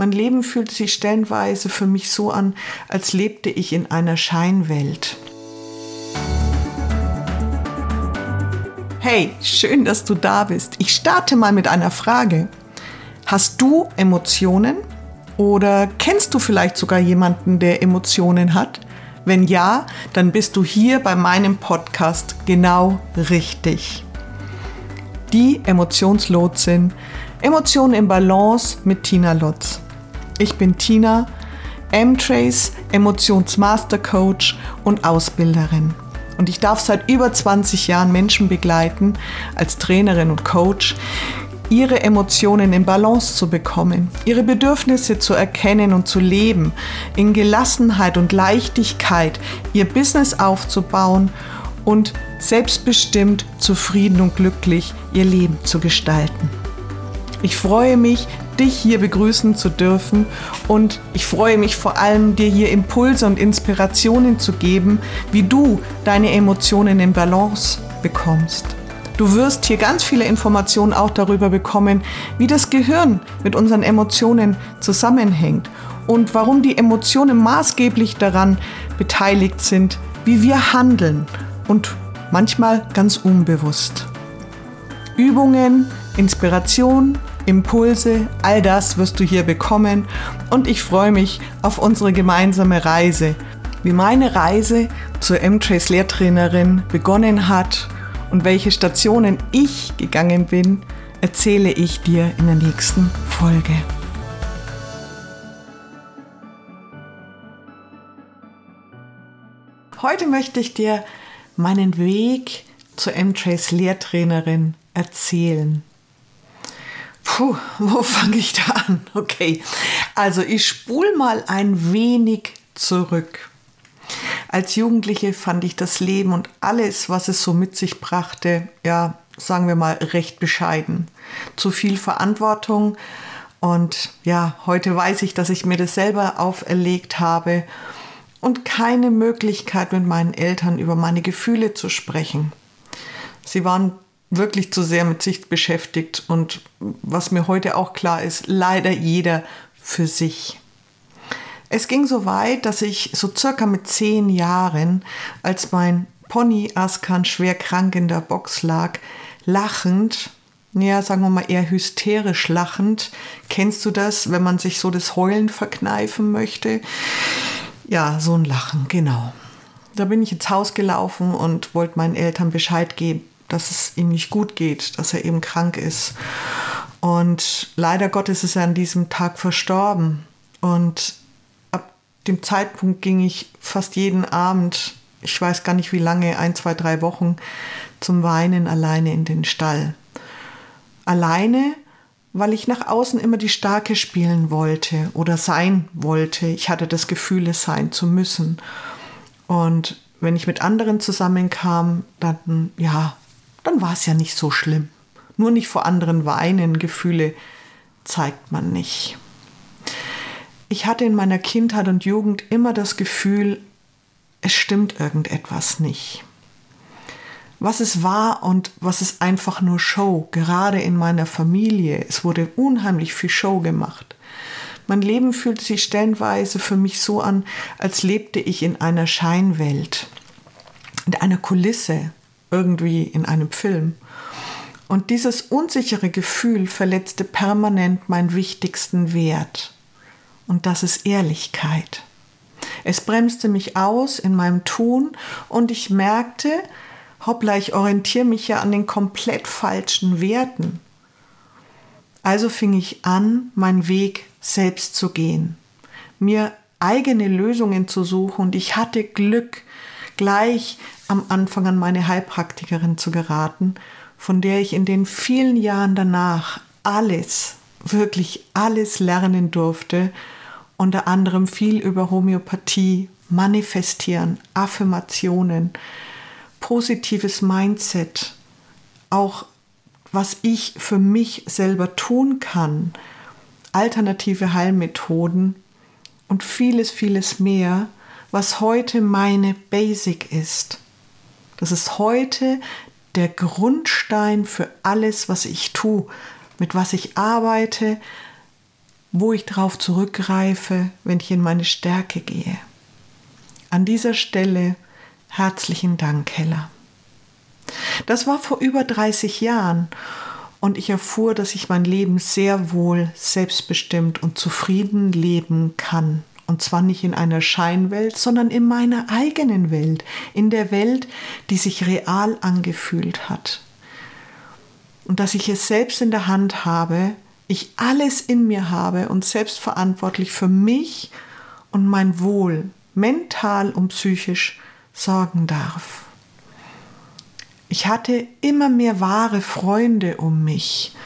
Mein Leben fühlte sich stellenweise für mich so an, als lebte ich in einer Scheinwelt. Hey, schön, dass du da bist. Ich starte mal mit einer Frage. Hast du Emotionen? Oder kennst du vielleicht sogar jemanden, der Emotionen hat? Wenn ja, dann bist du hier bei meinem Podcast genau richtig. Die Emotionslotsin. Emotionen im Balance mit Tina Lutz. Ich bin Tina, M-Trace, Emotionsmaster-Coach und Ausbilderin. Und ich darf seit über 20 Jahren Menschen begleiten, als Trainerin und Coach, ihre Emotionen in Balance zu bekommen, ihre Bedürfnisse zu erkennen und zu leben, in Gelassenheit und Leichtigkeit ihr Business aufzubauen und selbstbestimmt, zufrieden und glücklich ihr Leben zu gestalten. Ich freue mich, dich hier begrüßen zu dürfen und ich freue mich vor allem, dir hier Impulse und Inspirationen zu geben, wie du deine Emotionen in Balance bekommst. Du wirst hier ganz viele Informationen auch darüber bekommen, wie das Gehirn mit unseren Emotionen zusammenhängt und warum die Emotionen maßgeblich daran beteiligt sind, wie wir handeln und manchmal ganz unbewusst. Übungen, Inspiration, Impulse, all das wirst du hier bekommen und ich freue mich auf unsere gemeinsame Reise. Wie meine Reise zur M-Trace Lehrtrainerin begonnen hat und welche Stationen ich gegangen bin, erzähle ich dir in der nächsten Folge. Heute möchte ich dir meinen Weg zur M-Trace Lehrtrainerin erzählen. Puh, wo fange ich da an? Okay, also ich spule mal ein wenig zurück. Als Jugendliche fand ich das Leben und alles, was es so mit sich brachte, ja, sagen wir mal, recht bescheiden. Zu viel Verantwortung und ja, heute weiß ich, dass ich mir das selber auferlegt habe und keine Möglichkeit mit meinen Eltern über meine Gefühle zu sprechen. Sie waren wirklich zu sehr mit sich beschäftigt und was mir heute auch klar ist, leider jeder für sich. Es ging so weit, dass ich so circa mit zehn Jahren, als mein Pony Askan schwer krank in der Box lag, lachend, ja, sagen wir mal eher hysterisch lachend. Kennst du das, wenn man sich so das Heulen verkneifen möchte? Ja, so ein Lachen, genau. Da bin ich ins Haus gelaufen und wollte meinen Eltern Bescheid geben, dass es ihm nicht gut geht, dass er eben krank ist. Und leider Gottes ist er an diesem Tag verstorben. Und ab dem Zeitpunkt ging ich fast jeden Abend, ich weiß gar nicht wie lange, ein, zwei, drei Wochen, zum Weinen alleine in den Stall. Alleine, weil ich nach außen immer die Starke spielen wollte oder sein wollte. Ich hatte das Gefühl, es sein zu müssen. Und wenn ich mit anderen zusammenkam, dann, ja, dann war es ja nicht so schlimm. Nur nicht vor anderen weinen, Gefühle zeigt man nicht. Ich hatte in meiner Kindheit und Jugend immer das Gefühl, es stimmt irgendetwas nicht. Was es war und was ist einfach nur Show, gerade in meiner Familie. Es wurde unheimlich viel Show gemacht. Mein Leben fühlte sich stellenweise für mich so an, als lebte ich in einer Scheinwelt, in einer Kulisse, irgendwie in einem Film. Und dieses unsichere Gefühl verletzte permanent meinen wichtigsten Wert. Und das ist Ehrlichkeit. Es bremste mich aus in meinem Tun und ich merkte, hoppla, ich orientiere mich ja an den komplett falschen Werten. Also fing ich an, meinen Weg selbst zu gehen, mir eigene Lösungen zu suchen und ich hatte Glück, gleich am Anfang an meine Heilpraktikerin zu geraten, von der ich in den vielen Jahren danach alles, wirklich alles lernen durfte, unter anderem viel über Homöopathie, Manifestieren, Affirmationen, positives Mindset, auch was ich für mich selber tun kann, alternative Heilmethoden und vieles, vieles mehr, was heute meine Basic ist. Das ist heute der Grundstein für alles, was ich tue, mit was ich arbeite, wo ich darauf zurückgreife, wenn ich in meine Stärke gehe. An dieser Stelle herzlichen Dank, Hella. Das war vor über 30 Jahren und ich erfuhr, dass ich mein Leben sehr wohl selbstbestimmt und zufrieden leben kann. Und zwar nicht in einer Scheinwelt, sondern in meiner eigenen Welt, in der Welt, die sich real angefühlt hat. Und dass ich es selbst in der Hand habe, ich alles in mir habe und selbstverantwortlich für mich und mein Wohl, mental und psychisch, sorgen darf. Ich hatte immer mehr wahre Freunde um mich,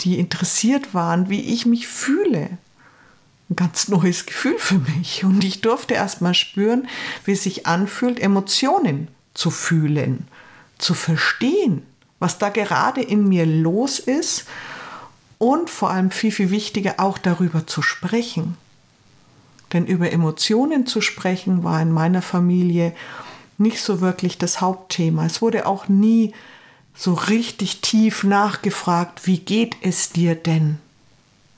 die interessiert waren, wie ich mich fühle. Ein ganz neues Gefühl für mich. Und ich durfte erst mal spüren, wie es sich anfühlt, Emotionen zu fühlen, zu verstehen, was da gerade in mir los ist und vor allem viel, viel wichtiger, auch darüber zu sprechen. Denn über Emotionen zu sprechen war in meiner Familie nicht so wirklich das Hauptthema. Es wurde auch nie so richtig tief nachgefragt, wie geht es dir denn?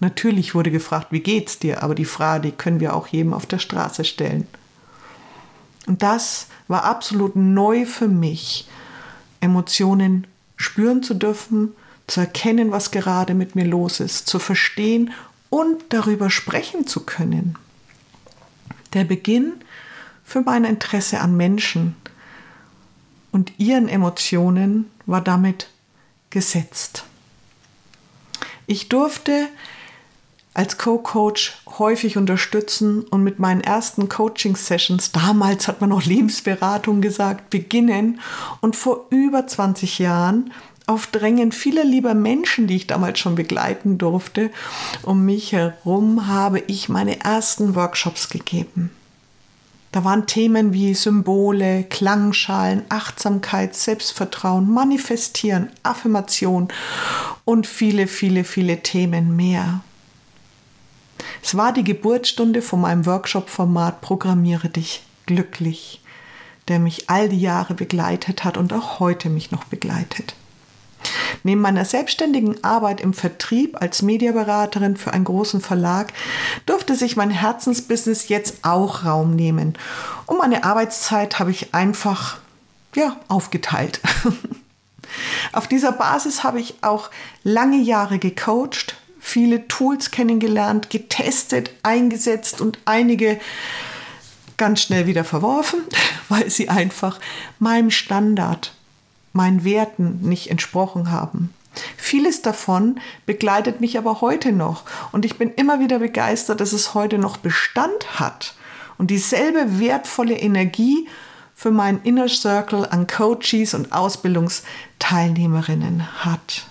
Natürlich wurde gefragt, wie geht's dir, aber die Frage, können wir auch jedem auf der Straße stellen. Und das war absolut neu für mich, Emotionen spüren zu dürfen, zu erkennen, was gerade mit mir los ist, zu verstehen und darüber sprechen zu können. Der Beginn für mein Interesse an Menschen und ihren Emotionen war damit gesetzt. Ich durfte als Co-Coach häufig unterstützen und mit meinen ersten Coaching-Sessions, damals hat man noch Lebensberatung gesagt, beginnen und vor über 20 Jahren auf Drängen vieler lieber Menschen, die ich damals schon begleiten durfte, um mich herum habe ich meine ersten Workshops gegeben. Da waren Themen wie Symbole, Klangschalen, Achtsamkeit, Selbstvertrauen, Manifestieren, Affirmation und viele, viele, viele Themen mehr. Es war die Geburtsstunde von meinem Workshop-Format Programmiere dich glücklich, der mich all die Jahre begleitet hat und auch heute mich noch begleitet. Neben meiner selbstständigen Arbeit im Vertrieb als Mediaberaterin für einen großen Verlag durfte sich mein Herzensbusiness jetzt auch Raum nehmen. Und meine Arbeitszeit habe ich einfach ja, aufgeteilt. Auf dieser Basis habe ich auch lange Jahre gecoacht, viele Tools kennengelernt, getestet, eingesetzt und einige ganz schnell wieder verworfen, weil sie einfach meinem Standard meinen Werten nicht entsprochen haben. Vieles davon begleitet mich aber heute noch und ich bin immer wieder begeistert, dass es heute noch Bestand hat und dieselbe wertvolle Energie für meinen Inner Circle an Coaches und Ausbildungsteilnehmerinnen hat.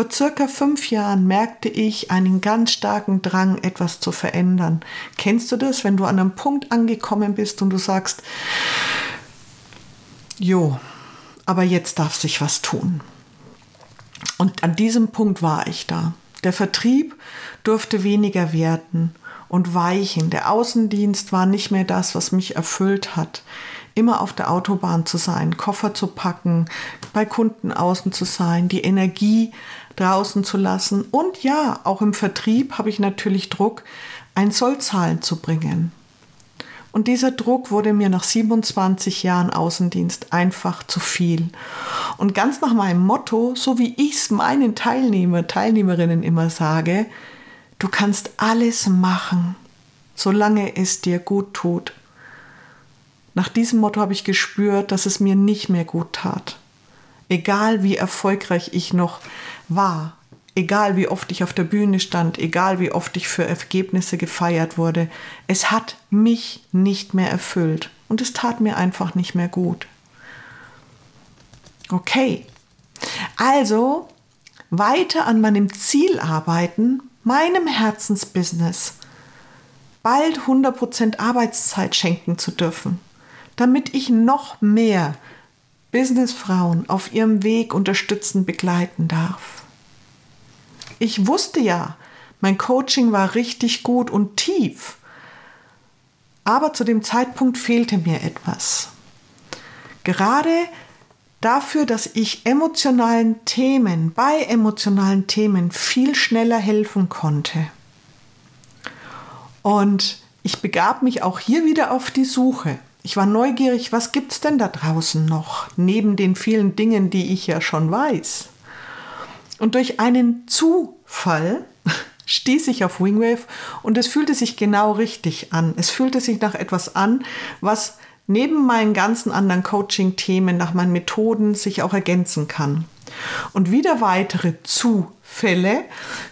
Vor circa fünf Jahren merkte ich einen ganz starken Drang, etwas zu verändern. Kennst du das, wenn du an einem Punkt angekommen bist und du sagst, Jo, aber jetzt darf sich was tun. Und an diesem Punkt war ich da. Der Vertrieb durfte weniger werden und weichen. Der Außendienst war nicht mehr das, was mich erfüllt hat. Immer auf der Autobahn zu sein, Koffer zu packen, bei Kunden außen zu sein, die Energie draußen zu lassen. Und ja, auch im Vertrieb habe ich natürlich Druck, ein Sollzahlen zu bringen. Und dieser Druck wurde mir nach 27 Jahren Außendienst einfach zu viel. Und ganz nach meinem Motto, so wie ich es meinen Teilnehmer, Teilnehmerinnen immer sage, du kannst alles machen, solange es dir gut tut. Nach diesem Motto habe ich gespürt, dass es mir nicht mehr gut tat. Egal wie erfolgreich ich noch war, egal wie oft ich auf der Bühne stand, egal wie oft ich für Ergebnisse gefeiert wurde, es hat mich nicht mehr erfüllt und es tat mir einfach nicht mehr gut. Okay, also weiter an meinem Ziel arbeiten, meinem Herzensbusiness, bald 100% Arbeitszeit schenken zu dürfen, damit ich noch mehr Businessfrauen auf ihrem Weg unterstützen, begleiten darf. Ich wusste ja, mein Coaching war richtig gut und tief. Aber zu dem Zeitpunkt fehlte mir etwas. Gerade dafür, dass ich emotionalen Themen, bei emotionalen Themen viel schneller helfen konnte. Und ich begab mich auch hier wieder auf die Suche. Ich war neugierig, was gibt's denn da draußen noch, neben den vielen Dingen, die ich ja schon weiß. Und durch einen Zufall stieß ich auf Wingwave und es fühlte sich genau richtig an. Es fühlte sich nach etwas an, was neben meinen ganzen anderen Coaching-Themen, nach meinen Methoden sich auch ergänzen kann. Und wieder weitere Zufälle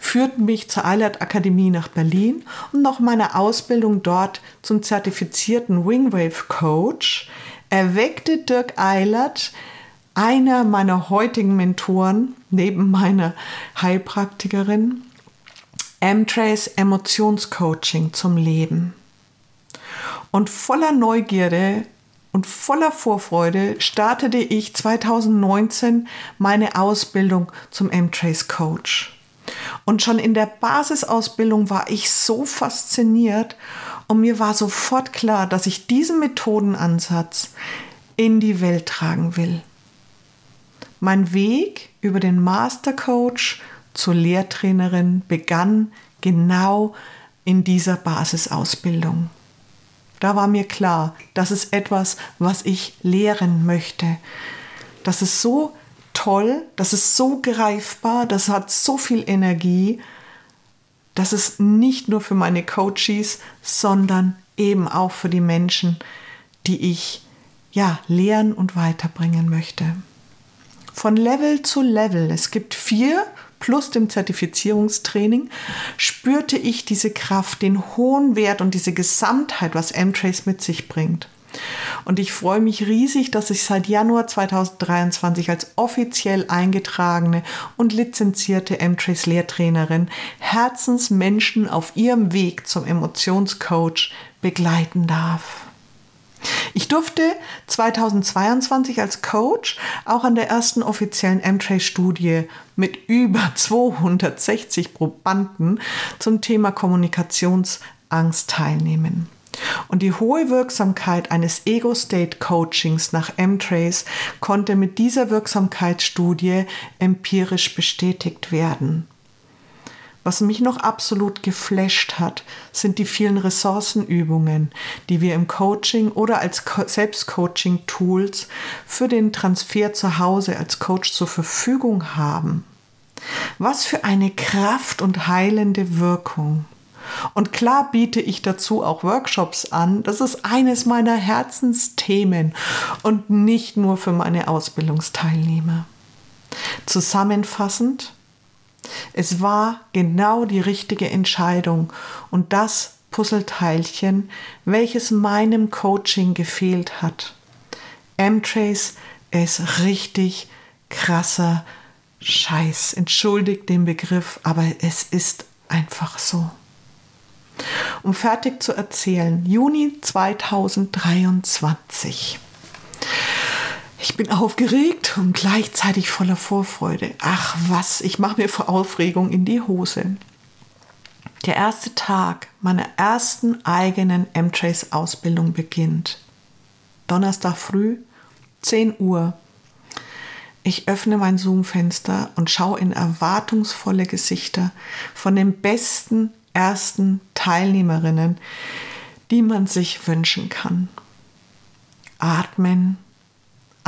führten mich zur Eilert Akademie nach Berlin und nach meiner Ausbildung dort zum zertifizierten Wingwave Coach erweckte Dirk Eilert, einer meiner heutigen Mentoren, neben meiner Heilpraktikerin, M-Trace Emotionscoaching zum Leben. Und voller Neugierde und voller Vorfreude startete ich 2019 meine Ausbildung zum M-Trace Coach. Und schon in der Basisausbildung war ich so fasziniert und mir war sofort klar, dass ich diesen Methodenansatz in die Welt tragen will. Mein Weg über den Master Coach zur Lehrtrainerin begann genau in dieser Basisausbildung. Da war mir klar, das ist etwas, was ich lehren möchte. Das ist so toll, das ist so greifbar, das hat so viel Energie, dass es nicht nur für meine Coaches, sondern eben auch für die Menschen, die ich ja lehren und weiterbringen möchte. Von Level zu Level. Es gibt vier plus dem Zertifizierungstraining spürte ich diese Kraft, den hohen Wert und diese Gesamtheit, was M-Trace mit sich bringt. Und ich freue mich riesig, dass ich seit Januar 2023 als offiziell eingetragene und lizenzierte M-Trace Lehrtrainerin Herzensmenschen auf ihrem Weg zum Emotionscoach begleiten darf. Ich durfte 2022 als Coach auch an der ersten offiziellen M-Trace-Studie mit über 260 Probanden zum Thema Kommunikationsangst teilnehmen. Und die hohe Wirksamkeit eines Ego-State-Coachings nach M-Trace konnte mit dieser Wirksamkeitsstudie empirisch bestätigt werden. Was mich noch absolut geflasht hat, sind die vielen Ressourcenübungen, die wir im Coaching oder als Selbstcoaching-Tools für den Transfer zu Hause als Coach zur Verfügung haben. Was für eine Kraft und heilende Wirkung. Und klar biete ich dazu auch Workshops an. Das ist eines meiner Herzensthemen und nicht nur für meine Ausbildungsteilnehmer. Zusammenfassend, es war genau die richtige Entscheidung und das Puzzleteilchen, welches meinem Coaching gefehlt hat. M-Trace ist richtig krasser Scheiß. Entschuldigt den Begriff, aber es ist einfach so. Um fertig zu erzählen, Juni 2023. Ich bin aufgeregt und gleichzeitig voller Vorfreude. Ach was, ich mache mir vor Aufregung in die Hose. Der erste Tag meiner ersten eigenen M-Trace-Ausbildung beginnt. Donnerstag früh, 10 Uhr. Ich öffne mein Zoom-Fenster und schaue in erwartungsvolle Gesichter von den besten ersten Teilnehmerinnen, die man sich wünschen kann. Atmen,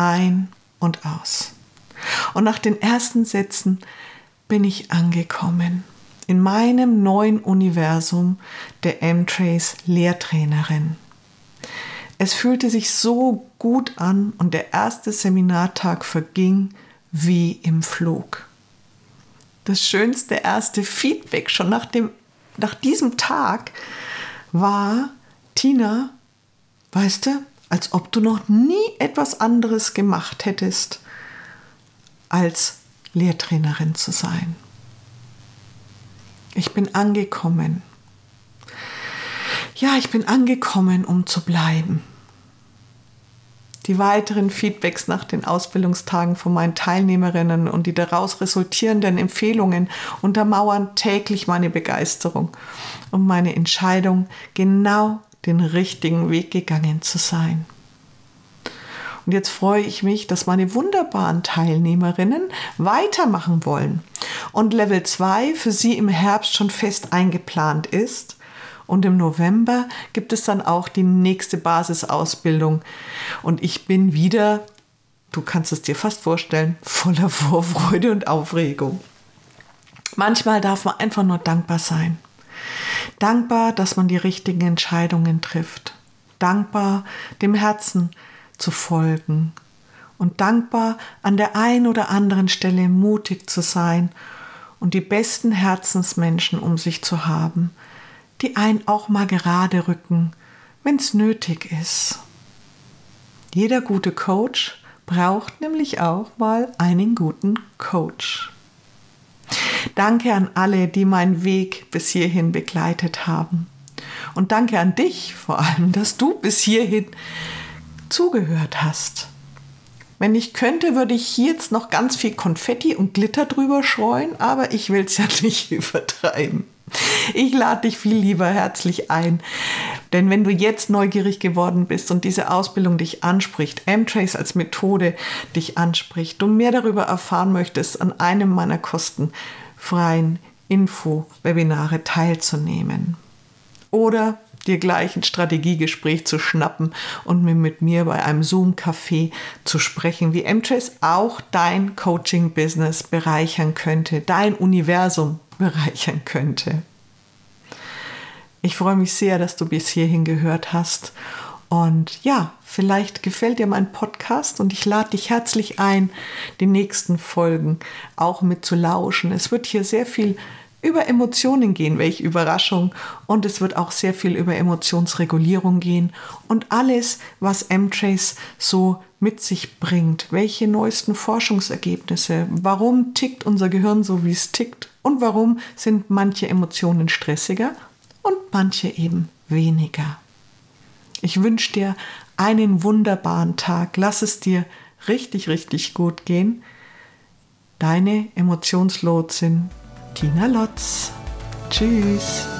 ein und aus. Und nach den ersten Sätzen bin ich angekommen in meinem neuen Universum der M-Trace Lehrtrainerin. Es fühlte sich so gut an und der erste Seminartag verging wie im Flug. Das schönste erste Feedback schon nach, dem, nach diesem Tag war, Tina, weißt du, als ob du noch nie etwas anderes gemacht hättest, als Lehrtrainerin zu sein. Ich bin angekommen. Ja, ich bin angekommen, um zu bleiben. Die weiteren Feedbacks nach den Ausbildungstagen von meinen Teilnehmerinnen und die daraus resultierenden Empfehlungen untermauern täglich meine Begeisterung und meine Entscheidung, genau den richtigen Weg gegangen zu sein. Und jetzt freue ich mich, dass meine wunderbaren Teilnehmerinnen weitermachen wollen und Level 2 für sie im Herbst schon fest eingeplant ist. Und im November gibt es dann auch die nächste Basisausbildung. Und ich bin wieder, du kannst es dir fast vorstellen, voller Vorfreude und Aufregung. Manchmal darf man einfach nur dankbar sein. Dankbar, dass man die richtigen Entscheidungen trifft. Dankbar, dem Herzen zu folgen. Und dankbar, an der einen oder anderen Stelle mutig zu sein und die besten Herzensmenschen um sich zu haben, die einen auch mal gerade rücken, wenn es nötig ist. Jeder gute Coach braucht nämlich auch mal einen guten Coach. Danke an alle, die meinen Weg bis hierhin begleitet haben. Und danke an dich vor allem, dass du bis hierhin zugehört hast. Wenn ich könnte, würde ich hier jetzt noch ganz viel Konfetti und Glitter drüber streuen, aber ich will es ja nicht übertreiben. Ich lade dich viel lieber herzlich ein. Denn wenn du jetzt neugierig geworden bist und diese Ausbildung dich anspricht, M-Trace als Methode dich anspricht, du mehr darüber erfahren möchtest, an einem meiner kostenfreien Info-Webinare teilzunehmen. Oder dir gleich ein Strategiegespräch zu schnappen und mit mir bei einem Zoom-Café zu sprechen, wie M-Trace auch dein Coaching-Business bereichern könnte, dein Universum bereichern könnte. Ich freue mich sehr, dass du bis hierhin gehört hast. Und ja, vielleicht gefällt dir mein Podcast und ich lade dich herzlich ein, die nächsten Folgen auch mit zu lauschen. Es wird hier sehr viel über Emotionen gehen, welche Überraschung. Und es wird auch sehr viel über Emotionsregulierung gehen und alles, was M-Trace so mit sich bringt. Welche neuesten Forschungsergebnisse? Warum tickt unser Gehirn so, wie es tickt? Und warum sind manche Emotionen stressiger und manche eben weniger? Ich wünsche dir einen wunderbaren Tag. Lass es dir richtig, richtig gut gehen. Deine Emotionslotsin Tina Lotz. Tschüss.